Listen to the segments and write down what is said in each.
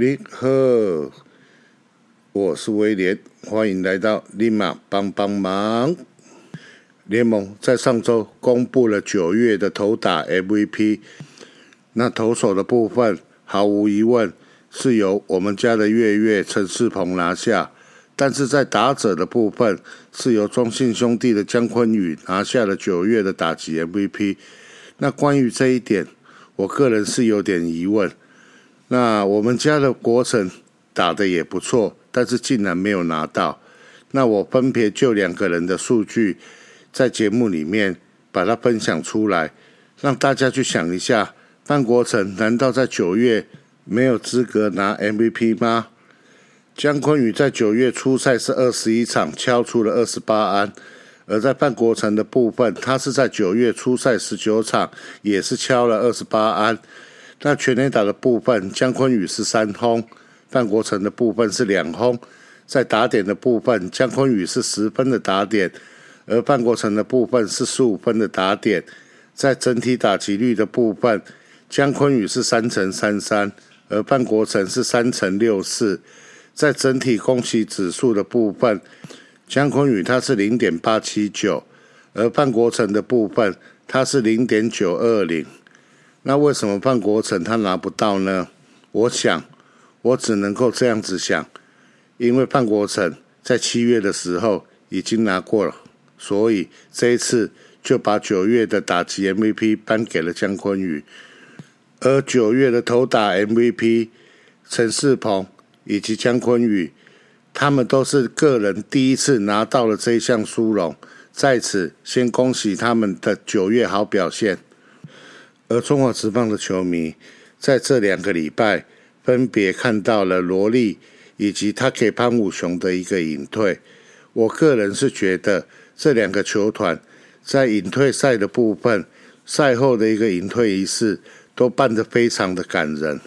你好，我是威廉，欢迎来到立马帮帮忙。联盟在上周公布了九月的投打 MVP，那投手的部分毫无疑问是由我们家的月月陈世鹏拿下，但是在打者的部分是由中信兄弟的姜昆宇拿下了九月的打击 MVP。那关于这一点，我个人是有点疑问。那我们家的国城打的也不错，但是竟然没有拿到。那我分别就两个人的数据。在节目里面把它分享出来，让大家去想一下：范国成难道在九月没有资格拿 MVP 吗？姜昆宇在九月初赛是二十一场敲出了二十八安，而在范国成的部分，他是在九月初赛十九场也是敲了二十八安。那全垒打的部分，姜昆宇是三轰，范国成的部分是两轰。在打点的部分，姜昆宇是十分的打点。而范国成的部分是十五分的打点，在整体打击率的部分，姜昆宇是三乘三三，而范国成是三乘六四。在整体攻击指数的部分，姜昆宇他是零点八七九，而范国成的部分他是零点九二零。那为什么范国成他拿不到呢？我想，我只能够这样子想，因为范国成在七月的时候已经拿过了。所以这一次就把九月的打击 MVP 颁给了姜昆宇，而九月的投打 MVP 陈世鹏以及姜昆宇，他们都是个人第一次拿到了这一项殊荣，在此先恭喜他们的九月好表现。而中华职棒的球迷在这两个礼拜分别看到了罗莉以及他给潘武雄的一个隐退，我个人是觉得。这两个球团在隐退赛的部分，赛后的一个隐退仪式都办得非常的感人。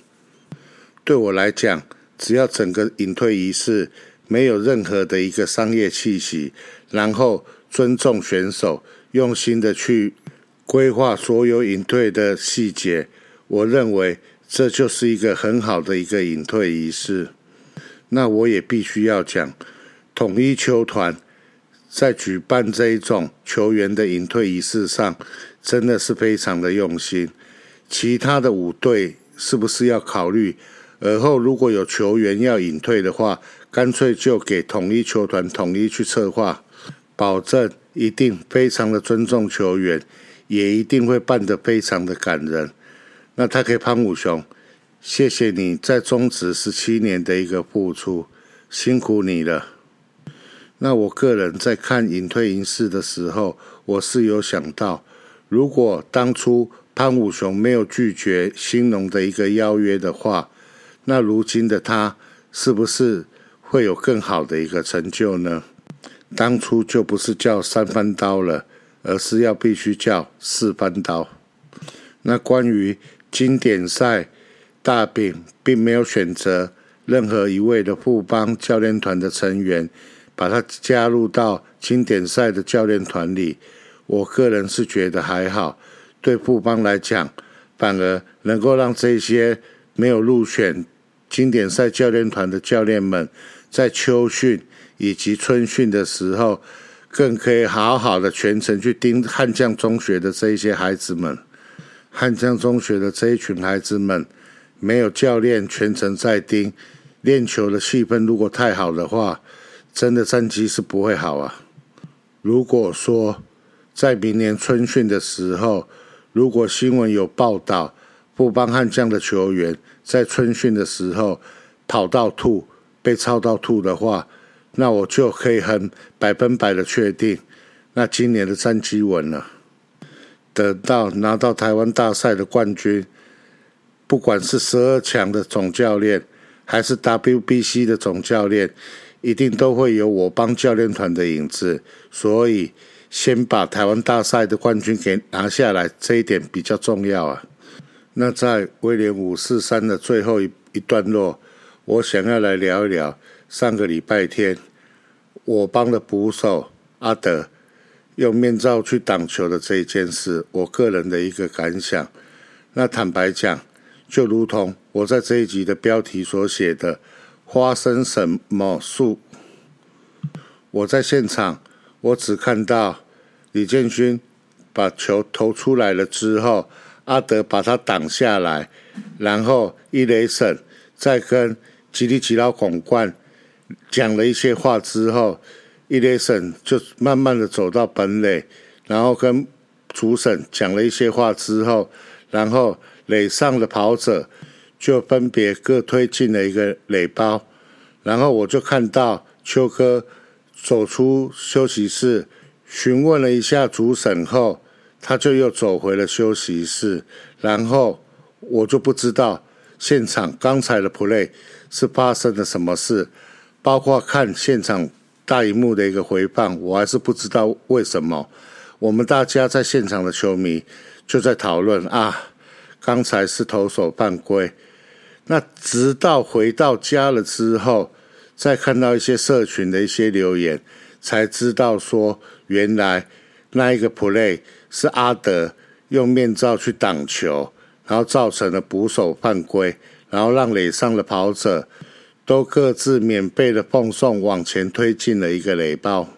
对我来讲，只要整个隐退仪式没有任何的一个商业气息，然后尊重选手，用心的去规划所有隐退的细节，我认为这就是一个很好的一个隐退仪式。那我也必须要讲，统一球团。在举办这一种球员的隐退仪式上，真的是非常的用心。其他的五队是不是要考虑，而后如果有球员要隐退的话，干脆就给统一球团统一去策划，保证一定非常的尊重球员，也一定会办得非常的感人。那他给潘武雄，谢谢你在中职十七年的一个付出，辛苦你了。那我个人在看隐退仪式的时候，我是有想到，如果当初潘武雄没有拒绝兴农的一个邀约的话，那如今的他是不是会有更好的一个成就呢？当初就不是叫三番刀了，而是要必须叫四番刀。那关于经典赛，大饼并没有选择任何一位的富邦教练团的成员。把他加入到经典赛的教练团里，我个人是觉得还好。对富邦来讲，反而能够让这些没有入选经典赛教练团的教练们，在秋训以及春训的时候，更可以好好的全程去盯悍将中学的这一些孩子们。悍将中学的这一群孩子们，没有教练全程在盯练球的气氛，如果太好的话。真的战绩是不会好啊！如果说在明年春训的时候，如果新闻有报道，不帮悍将的球员在春训的时候跑到吐、被操到吐的话，那我就可以很百分百的确定，那今年的战绩稳了。等到拿到台湾大赛的冠军，不管是十二强的总教练，还是 WBC 的总教练。一定都会有我帮教练团的影子，所以先把台湾大赛的冠军给拿下来，这一点比较重要啊。那在威廉五四三的最后一一段落，我想要来聊一聊上个礼拜天我帮的捕手阿德用面罩去挡球的这一件事，我个人的一个感想。那坦白讲，就如同我在这一集的标题所写的花生什么树？我在现场，我只看到李建勋把球投出来了之后，阿德把他挡下来，然后伊雷神再跟吉利吉拉广冠讲了一些话之后，伊雷神就慢慢的走到本垒，然后跟主审讲了一些话之后，然后垒上的跑者就分别各推进了一个垒包，然后我就看到秋哥。走出休息室，询问了一下主审后，他就又走回了休息室。然后我就不知道现场刚才的 play 是发生了什么事，包括看现场大荧幕的一个回放，我还是不知道为什么。我们大家在现场的球迷就在讨论啊，刚才是投手犯规。那直到回到家了之后。再看到一些社群的一些留言，才知道说原来那一个 play 是阿德用面罩去挡球，然后造成了捕手犯规，然后让垒上的跑者都各自免费的奉送往前推进了一个垒包。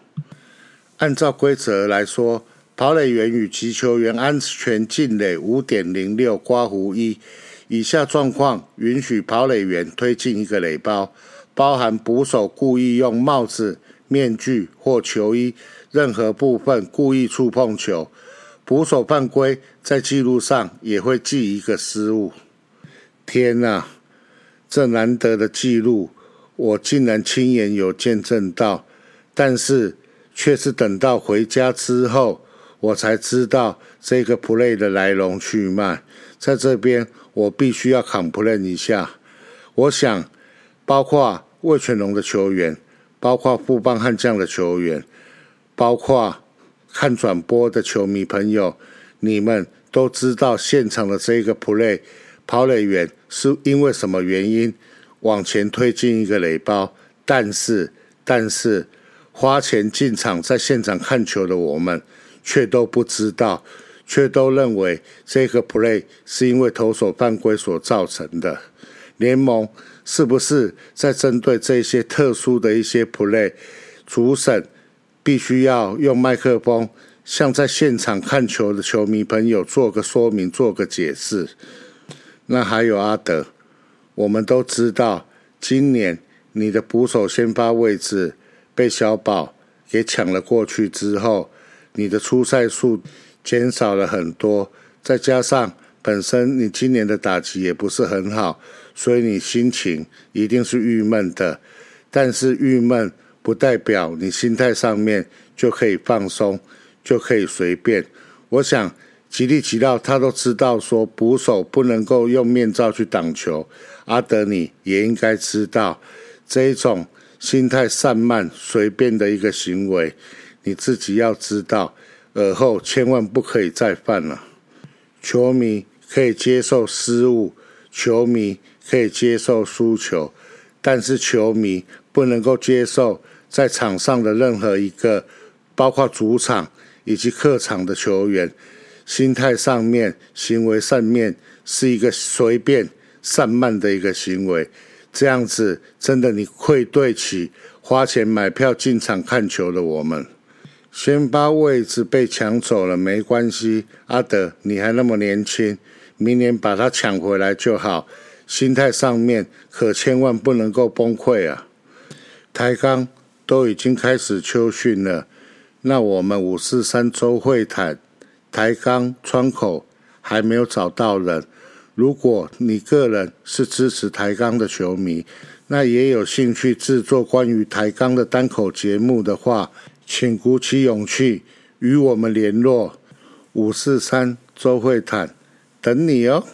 按照规则来说，跑垒员与击球员安全进垒五点零六刮弧一以下状况，允许跑垒员推进一个垒包。包含捕手故意用帽子、面具或球衣任何部分故意触碰球，捕手犯规，在记录上也会记一个失误。天哪，这难得的记录，我竟然亲眼有见证到，但是却是等到回家之后，我才知道这个 play 的来龙去脉。在这边，我必须要 complain 一下，我想。包括魏全龙的球员，包括富邦悍将的球员，包括看转播的球迷朋友，你们都知道现场的这个 play 跑垒员是因为什么原因往前推进一个垒包，但是但是花钱进场在现场看球的我们却都不知道，却都认为这个 play 是因为投手犯规所造成的，联盟。是不是在针对这些特殊的一些 play，主审必须要用麦克风向在现场看球的球迷朋友做个说明、做个解释？那还有阿德，我们都知道，今年你的捕手先发位置被小宝给抢了过去之后，你的出赛数减少了很多，再加上本身你今年的打击也不是很好。所以你心情一定是郁闷的，但是郁闷不代表你心态上面就可以放松，就可以随便。我想吉利吉道他都知道说捕手不能够用面罩去挡球，阿德你也应该知道这一种心态散漫、随便的一个行为，你自己要知道，尔后千万不可以再犯了。球迷可以接受失误，球迷。可以接受输球，但是球迷不能够接受在场上的任何一个，包括主场以及客场的球员，心态上面、行为上面是一个随便散漫的一个行为。这样子真的你愧对起花钱买票进场看球的我们。先把位置被抢走了没关系，阿德你还那么年轻，明年把它抢回来就好。心态上面可千万不能够崩溃啊！台钢都已经开始秋训了，那我们五四三周会谈，台钢窗口还没有找到人。如果你个人是支持台钢的球迷，那也有兴趣制作关于台钢的单口节目的话，请鼓起勇气与我们联络。五四三周会谈，等你哦。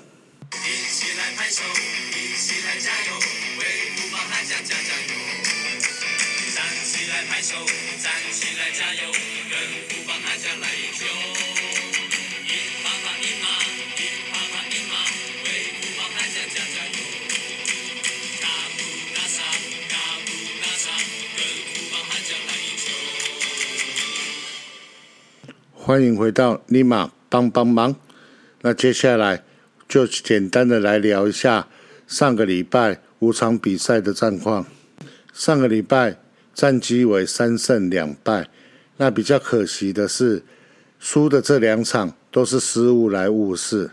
欢迎回到尼玛帮帮忙。那接下来就简单的来聊一下上个礼拜五场比赛的战况，上个礼拜战绩为三胜两败。那比较可惜的是，输的这两场都是失误来误事。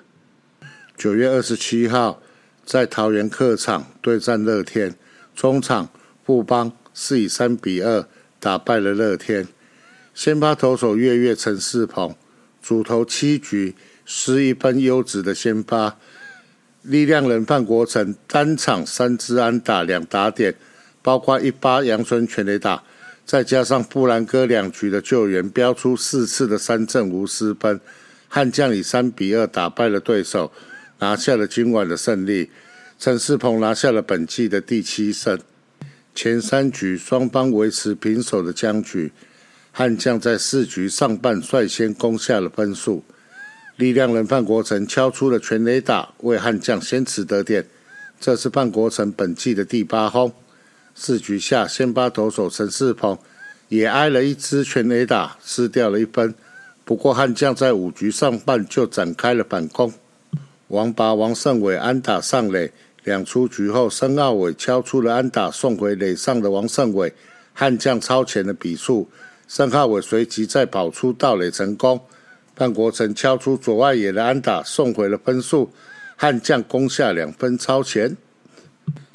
九月二十七号在桃园客场对战乐天，中场布邦是以三比二打败了乐天。先发投手月月陈世鹏，主投七局失一分优质的先发。力量人范国成单场三支安打两打点，包括一八阳春全垒打，再加上布兰哥两局的救援，飙出四次的三振无失分。悍将以三比二打败了对手，拿下了今晚的胜利。陈世鹏拿下了本季的第七胜。前三局双方维持平手的僵局，悍将在四局上半率先攻下了分数。力量人范国成敲出了全垒打，为悍将先持得点。这是范国成本季的第八轰。四局下，先发投手陈世鹏也挨了一支全垒打，失掉了一分。不过悍将在五局上半就展开了反攻。王拔、王胜伟安打上垒，两出局后，申奥伟敲出了安打送回垒上的王胜伟，悍将超前的比数。申奥伟随即再跑出盗垒成功。范国成敲出左外野的安打，送回了分数。悍将攻下两分，超前。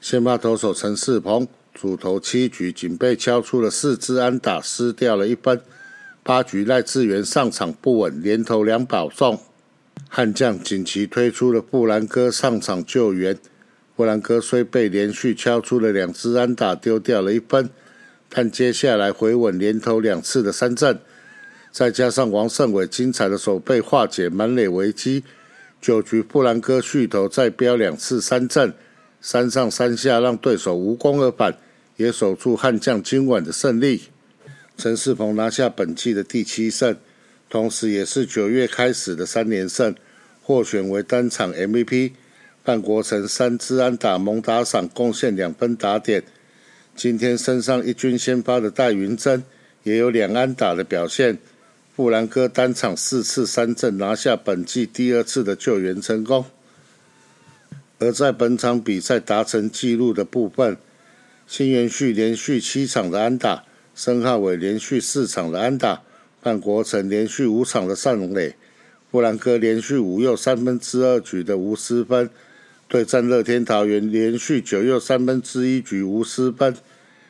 先发投手陈世鹏主投七局，仅被敲出了四支安打，失掉了一分。八局赖志源上场不稳，连投两保送。悍将紧急推出了布兰哥上场救援。布兰哥虽被连续敲出了两支安打，丢掉了一分，但接下来回稳，连投两次的三振。再加上王胜伟精彩的手背化解满垒危机，九局布兰哥续投再飙两次三振，三上三下让对手无功而返，也守住悍将今晚的胜利。陈世鹏拿下本季的第七胜，同时也是九月开始的三连胜，获选为单场 MVP。范国成三支安打蒙打赏贡献两分打点。今天身上一军先发的戴云珍也有两安打的表现。布兰哥单场四次三振，拿下本季第二次的救援成功。而在本场比赛达成纪录的部分，新元旭连续七场的安打，申浩伟连续四场的安打，范国成连续五场的上垒，布兰哥连续五又三分之二局的无失分，对战乐天桃园连续九又三分之一局无失分，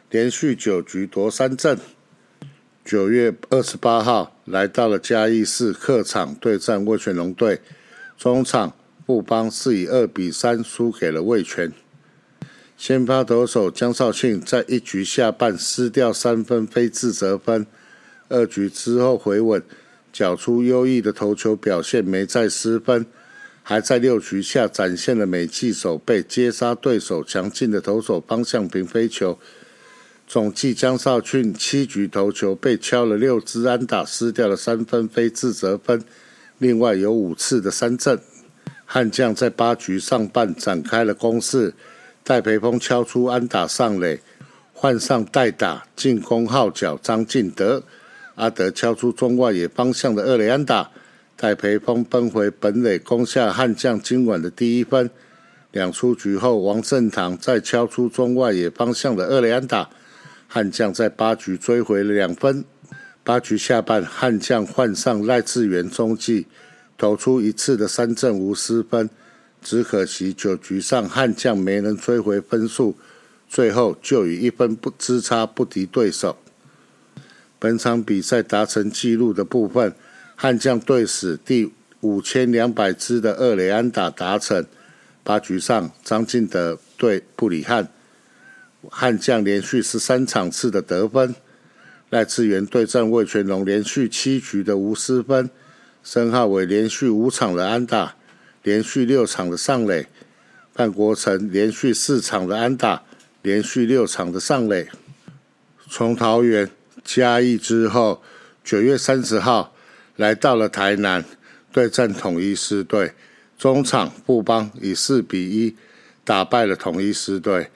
连续九局夺三振。九月二十八号，来到了嘉义市客场对战味全龙队。中场布邦是以二比三输给了味全。先发投手江绍庆在一局下半失掉三分非自责分，二局之后回稳，缴出优异的投球表现，没再失分，还在六局下展现了美技手背接杀对手强劲的投手方向平飞球。总计江少俊七局投球被敲了六支安打，失掉了三分非自责分，另外有五次的三振。悍将在八局上半展开了攻势，戴培峰敲出安打上垒，换上代打进攻号角张进德，阿德敲出中外野方向的二垒安打，戴培峰奔回本垒攻下悍将今晚的第一分。两出局后，王振堂再敲出中外野方向的二垒安打。悍将在八局追回了两分。八局下半，悍将换上赖志源中继，投出一次的三振无失分。只可惜九局上悍将没能追回分数，最后就以一分不之差不敌对手。本场比赛达成纪录的部分，悍将队史第五千两百支的二垒安打达成。八局上，张进德对布里汉。悍将连续十三场次的得分，赖志源对战魏全龙连续七局的无失分，申浩伟连续五场的安打，连续六场的上垒，范国成连续四场的安打，连续六场的上垒。从桃园嘉义之后，九月三十号来到了台南对战统一狮队，中场布邦以四比一打败了统一狮队。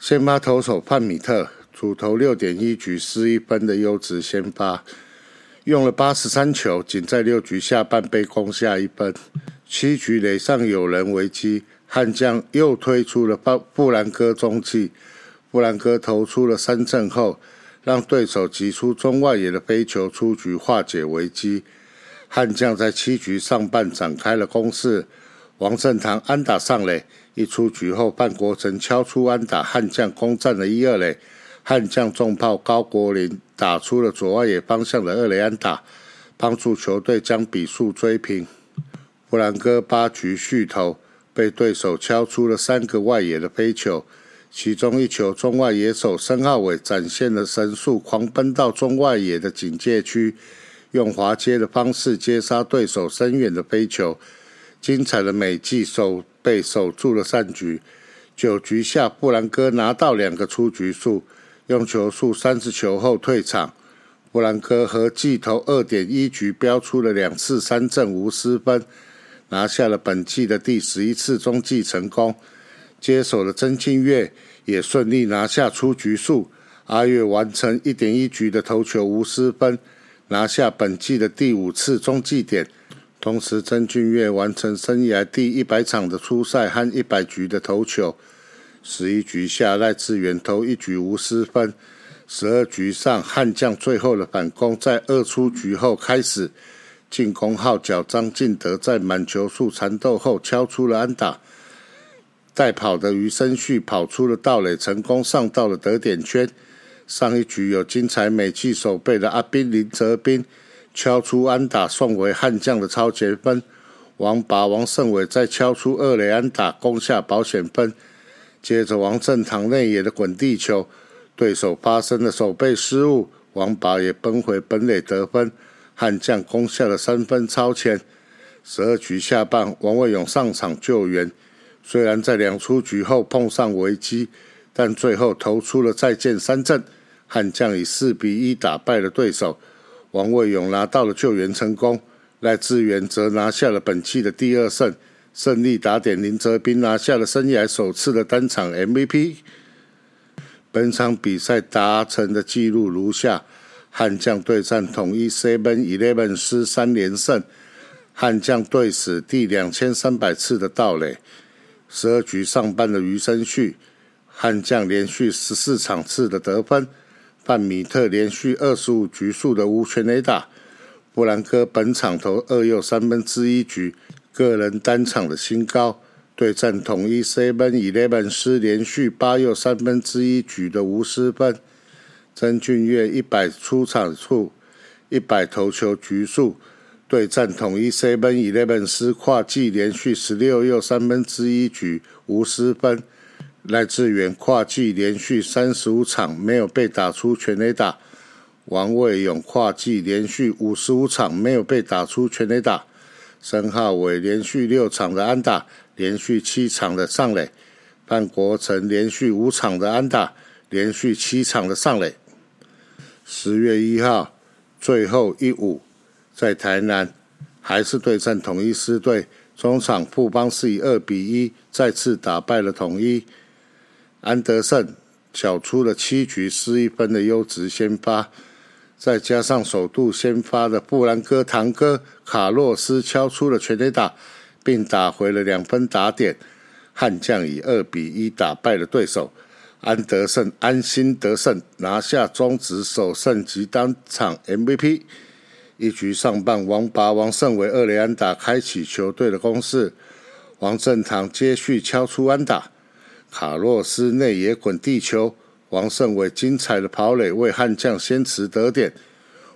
先发投手范米特主投六点一局失一分的优质先发，用了八十三球，仅在六局下半被攻下一分。七局垒上有人危机，悍将又推出了布布兰哥中继，布兰哥投出了三振后，让对手击出中外野的飞球出局，化解危机。悍将在七局上半展开了攻势，王振堂安打上垒，一出局后，范国成敲出安打，悍将攻占了一二垒。悍将重炮高国林打出了左外野方向的二垒安打，帮助球队将比数追平。弗兰哥八局续投。被对手敲出了三个外野的飞球，其中一球中外野手申浩伟展现了神速，狂奔到中外野的警戒区，用滑接的方式接杀对手深远的飞球，精彩的美技守被守住了战局。九局下，布兰哥拿到两个出局数，用球数三十球后退场。布兰哥和计投二点一局标出了两次三振无失分。拿下了本季的第十一次中继成功，接手的曾庆月也顺利拿下出局数，阿月完成一点一局的投球无失分，拿下本季的第五次中继点。同时，曾俊月完成生涯第一百场的初赛和一百局的投球。十一局下，赖志远投一局无失分。十二局上，悍将最后的反攻在二出局后开始。进攻号角张进德在满球数缠斗后敲出了安打，带跑的余生旭跑出了道垒，成功上到了得点圈。上一局有精彩美技守备的阿宾林泽斌敲出安打，送回悍将的超前分。王拔王胜伟再敲出二垒安打，攻下保险分。接着王振堂内野的滚地球，对手发生了守备失误，王拔也奔回本垒得分。悍将攻下了三分超前。十二局下半，王卫勇上场救援，虽然在两出局后碰上危机，但最后投出了再见三振。悍将以四比一打败了对手，王卫勇拿到了救援成功，赖志源则拿下了本季的第二胜。胜利打点林哲斌拿下了生涯首次的单场 MVP。本场比赛达成的纪录如下。悍将对战统一 Seven Eleven 师三连胜，悍将队史第两千三百次的盗垒，十二局上半的余生旭，悍将连续十四场次的得分，范米特连续二十五局数的无全垒打，布兰科本场投二又三分之一局，个人单场的新高，对战统一 Seven Eleven 师连续八又三分之一局的无失分。曾俊岳一百出场数，一百投球局数，对战统一 Seven Eleven 师跨季连续十六又三分之一局无失分。赖志远跨季连续三十五场没有被打出全垒打。王卫勇跨季连续五十五场没有被打出全垒打。申浩伟连续六场的安打，连续七场的上垒。范国成连续五场的安打，连续七场的上垒。十月一号，最后一舞在台南，还是对战统一狮队。中场富邦是以二比一再次打败了统一。安德胜缴出了七局失一分的优质先发，再加上首度先发的布兰哥堂哥卡洛斯敲出了全垒打，并打回了两分打点，悍将以二比一打败了对手。安德胜安心得胜，拿下中职首胜及单场 MVP。一局上半，王拔王胜伟二连安打开启球队的攻势，王振堂接续敲出安打，卡洛斯内野滚地球，王胜伟精彩的跑垒为悍将先持得点。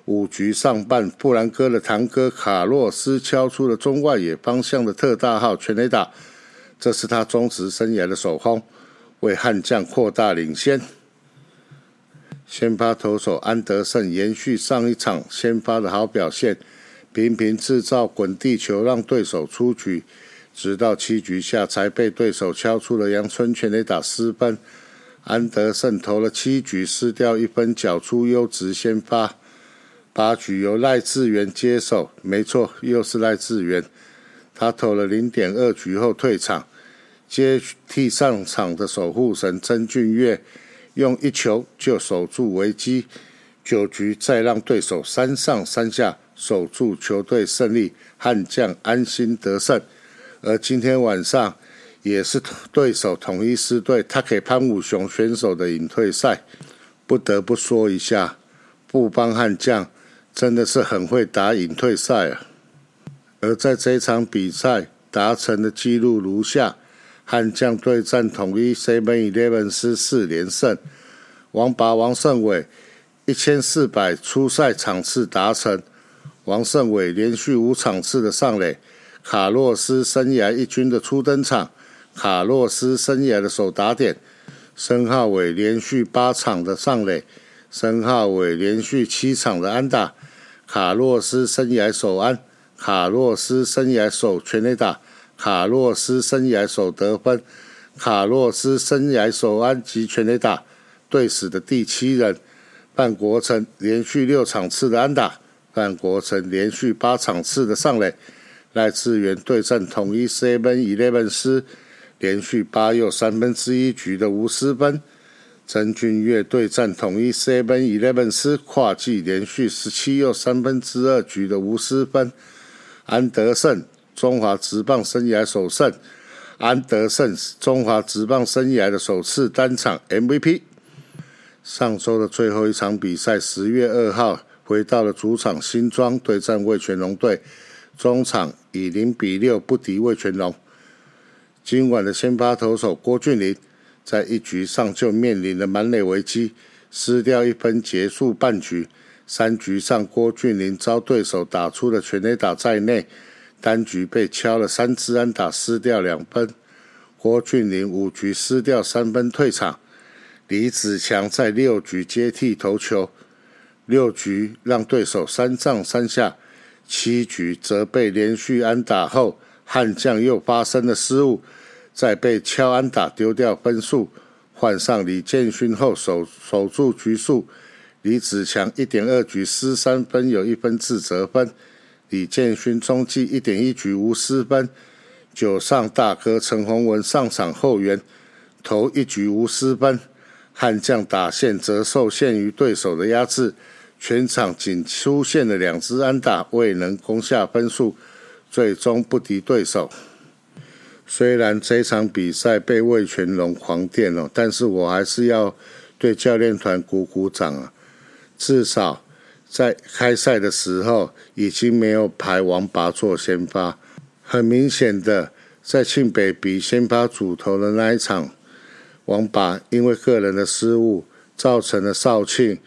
五局上半，布兰哥的堂哥卡洛斯敲出了中外野方向的特大号全垒打，这是他中职生涯的首轰。为悍将扩大领先。先发投手安德胜延续上一场先发的好表现，频频制造滚地球让对手出局，直到七局下才被对手敲出了阳春全垒打失分。安德胜投了七局失掉一分，缴出优质先发。八局由赖志源接手，没错，又是赖志源。他投了零点二局后退场。接替上场的守护神曾俊岳，用一球就守住危机，九局再让对手三上三下守住球队胜利，悍将安心得胜。而今天晚上也是对手统一师队他给潘武雄选手的隐退赛。不得不说一下，布邦悍将真的是很会打隐退赛啊。而在这场比赛达成的记录如下：悍将对战统一 Seven Eleven 师四连胜，王拔王胜伟一千四百初赛场次达成，王胜伟连续五场次的上垒，卡洛斯生涯一军的初登场，卡洛斯生涯的首打点，申浩伟连续八场的上垒，申浩伟连续七场的安打，卡洛斯生涯首安。卡洛斯生涯首全垒打，卡洛斯生涯首得分，卡洛斯生涯首安及全垒打，队史的第七人。范国成连续六场次的安打，范国成连续八场次的上垒。赖志源对战统一 Seven Eleven 师，连续八又三分之一局的无失分。曾俊岳对战统一 Seven Eleven 师，跨季连续十七又三分之二局的无失分。安德胜中华职棒生涯首胜，安德胜中华职棒生涯的首次单场 MVP。上周的最后一场比赛，十月二号回到了主场新庄对战味全龙队，中场以零比六不敌味全龙。今晚的先发投手郭俊麟在一局上就面临了满垒危机，失掉一分结束半局。三局上，郭俊麟遭对手打出的全垒打在内，单局被敲了三支安打，失掉两分。郭俊麟五局失掉三分退场。李子强在六局接替投球，六局让对手三上三下。七局则被连续安打后，悍将又发生了失误，再被敲安打丢掉分数。换上李建勋后，守守住局数。李子强一点二局失三分，有一分自责分。李建勋中继一点一局无失分。九上大哥陈宏文上场后援，投一局无失分。悍将打线则受限于对手的压制，全场仅出现了两支安打，未能攻下分数，最终不敌对手。虽然这场比赛被魏全龙狂电了，但是我还是要对教练团鼓鼓掌啊！至少在开赛的时候，已经没有排王拔做先发。很明显的，在庆北比先发主投的那一场，王拔因为个人的失误，造成了少庆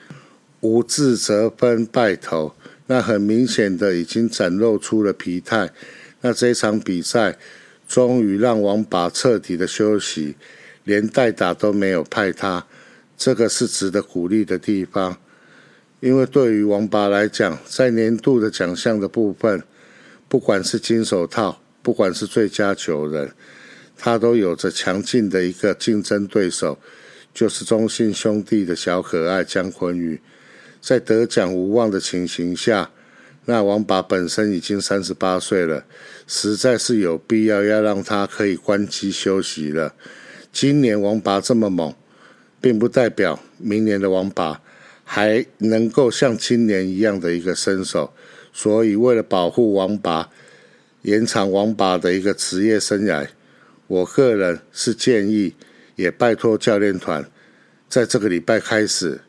无自责分败投。那很明显的已经展露出了疲态。那这场比赛终于让王拔彻底的休息，连代打都没有派他，这个是值得鼓励的地方。因为对于王拔来讲，在年度的奖项的部分，不管是金手套，不管是最佳球人，他都有着强劲的一个竞争对手，就是中信兄弟的小可爱姜昆宇。在得奖无望的情形下，那王拔本身已经三十八岁了，实在是有必要要让他可以关机休息了。今年王拔这么猛，并不代表明年的王拔。还能够像青年一样的一个身手，所以为了保护王拔，延长王拔的一个职业生涯，我个人是建议，也拜托教练团，在这个礼拜开始，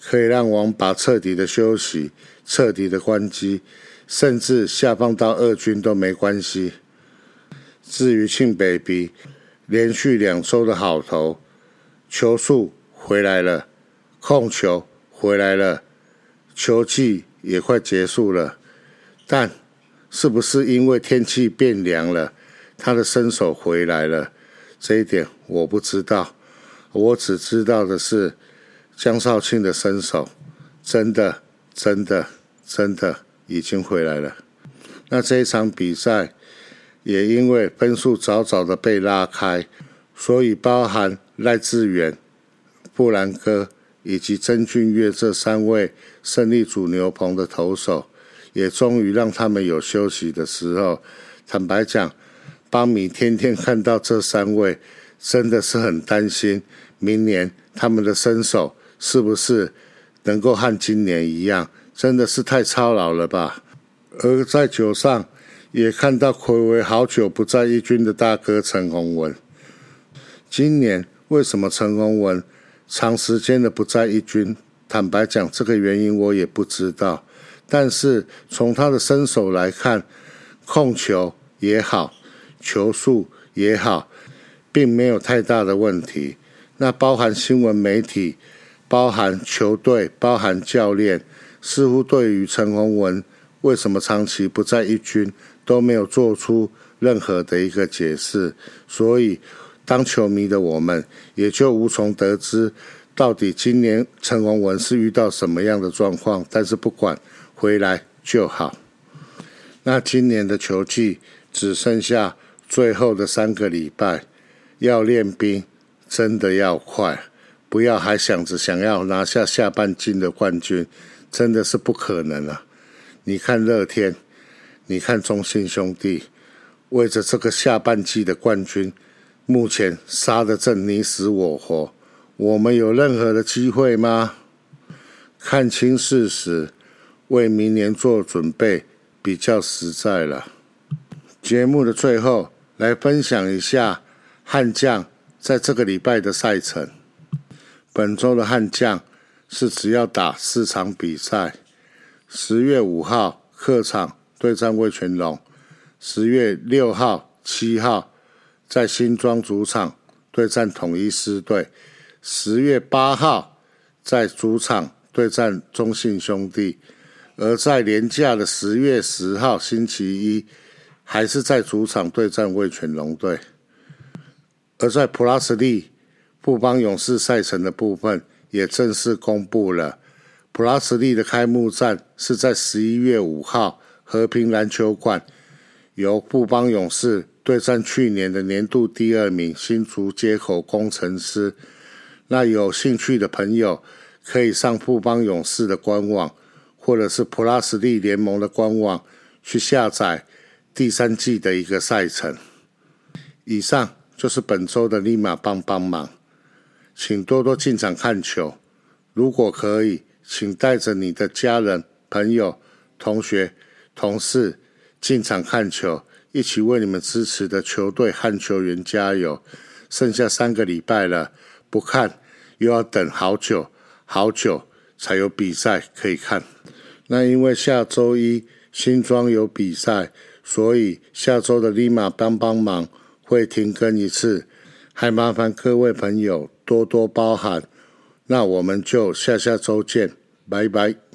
可以让王拔彻底的休息，彻底的关机，甚至下放到二军都没关系。至于庆 baby，连续两周的好投，球速回来了，控球。回来了，秋季也快结束了，但是不是因为天气变凉了，他的身手回来了？这一点我不知道，我只知道的是江少庆的身手真的、真的、真的已经回来了。那这一场比赛也因为分数早早的被拉开，所以包含赖志远、布兰哥。以及曾俊岳这三位胜利主牛棚的投手，也终于让他们有休息的时候。坦白讲，邦米天天看到这三位，真的是很担心，明年他们的身手是不是能够和今年一样？真的是太操劳了吧？而在九上，也看到暌违好久不在一军的大哥陈宏文，今年为什么陈宏文长时间的不在一军？坦白讲，这个原因我也不知道。但是从他的身手来看，控球也好，球速也好，并没有太大的问题。那包含新闻媒体、包含球队、包含教练，似乎对于陈宏文为什么长期不在一军都没有做出任何的一个解释。所以，当球迷的我们也就无从得知，到底今年陈宏文是遇到什么样的状况。但是不管。回来就好。那今年的球季只剩下最后的三个礼拜，要练兵真的要快，不要还想着想要拿下下半季的冠军，真的是不可能了。你看乐天，你看中信兄弟，为着这个下半季的冠军，目前杀的正你死我活，我们有任何的机会吗？看清事实。为明年做准备比较实在了。节目的最后，来分享一下悍将在这个礼拜的赛程。本周的悍将是只要打四场比赛：十月五号客场对战魏全龙，十月六号、七号在新庄主场对战统一狮队，十月八号在主场对战中信兄弟。而在年假的十月十号星期一，还是在主场对战味全龙队。而在普拉斯利富邦勇士赛程的部分，也正式公布了。普拉斯利的开幕战是在十一月五号和平篮球馆，由富邦勇士对战去年的年度第二名新竹接口工程师。那有兴趣的朋友可以上富邦勇士的官网。或者是普拉斯利联盟的官网去下载第三季的一个赛程。以上就是本周的立马帮帮忙，请多多进场看球。如果可以，请带着你的家人、朋友、同学、同事进场看球，一起为你们支持的球队和球员加油。剩下三个礼拜了，不看又要等好久好久才有比赛可以看。那因为下周一新庄有比赛，所以下周的立马帮帮忙会停更一次，还麻烦各位朋友多多包涵。那我们就下下周见，拜拜。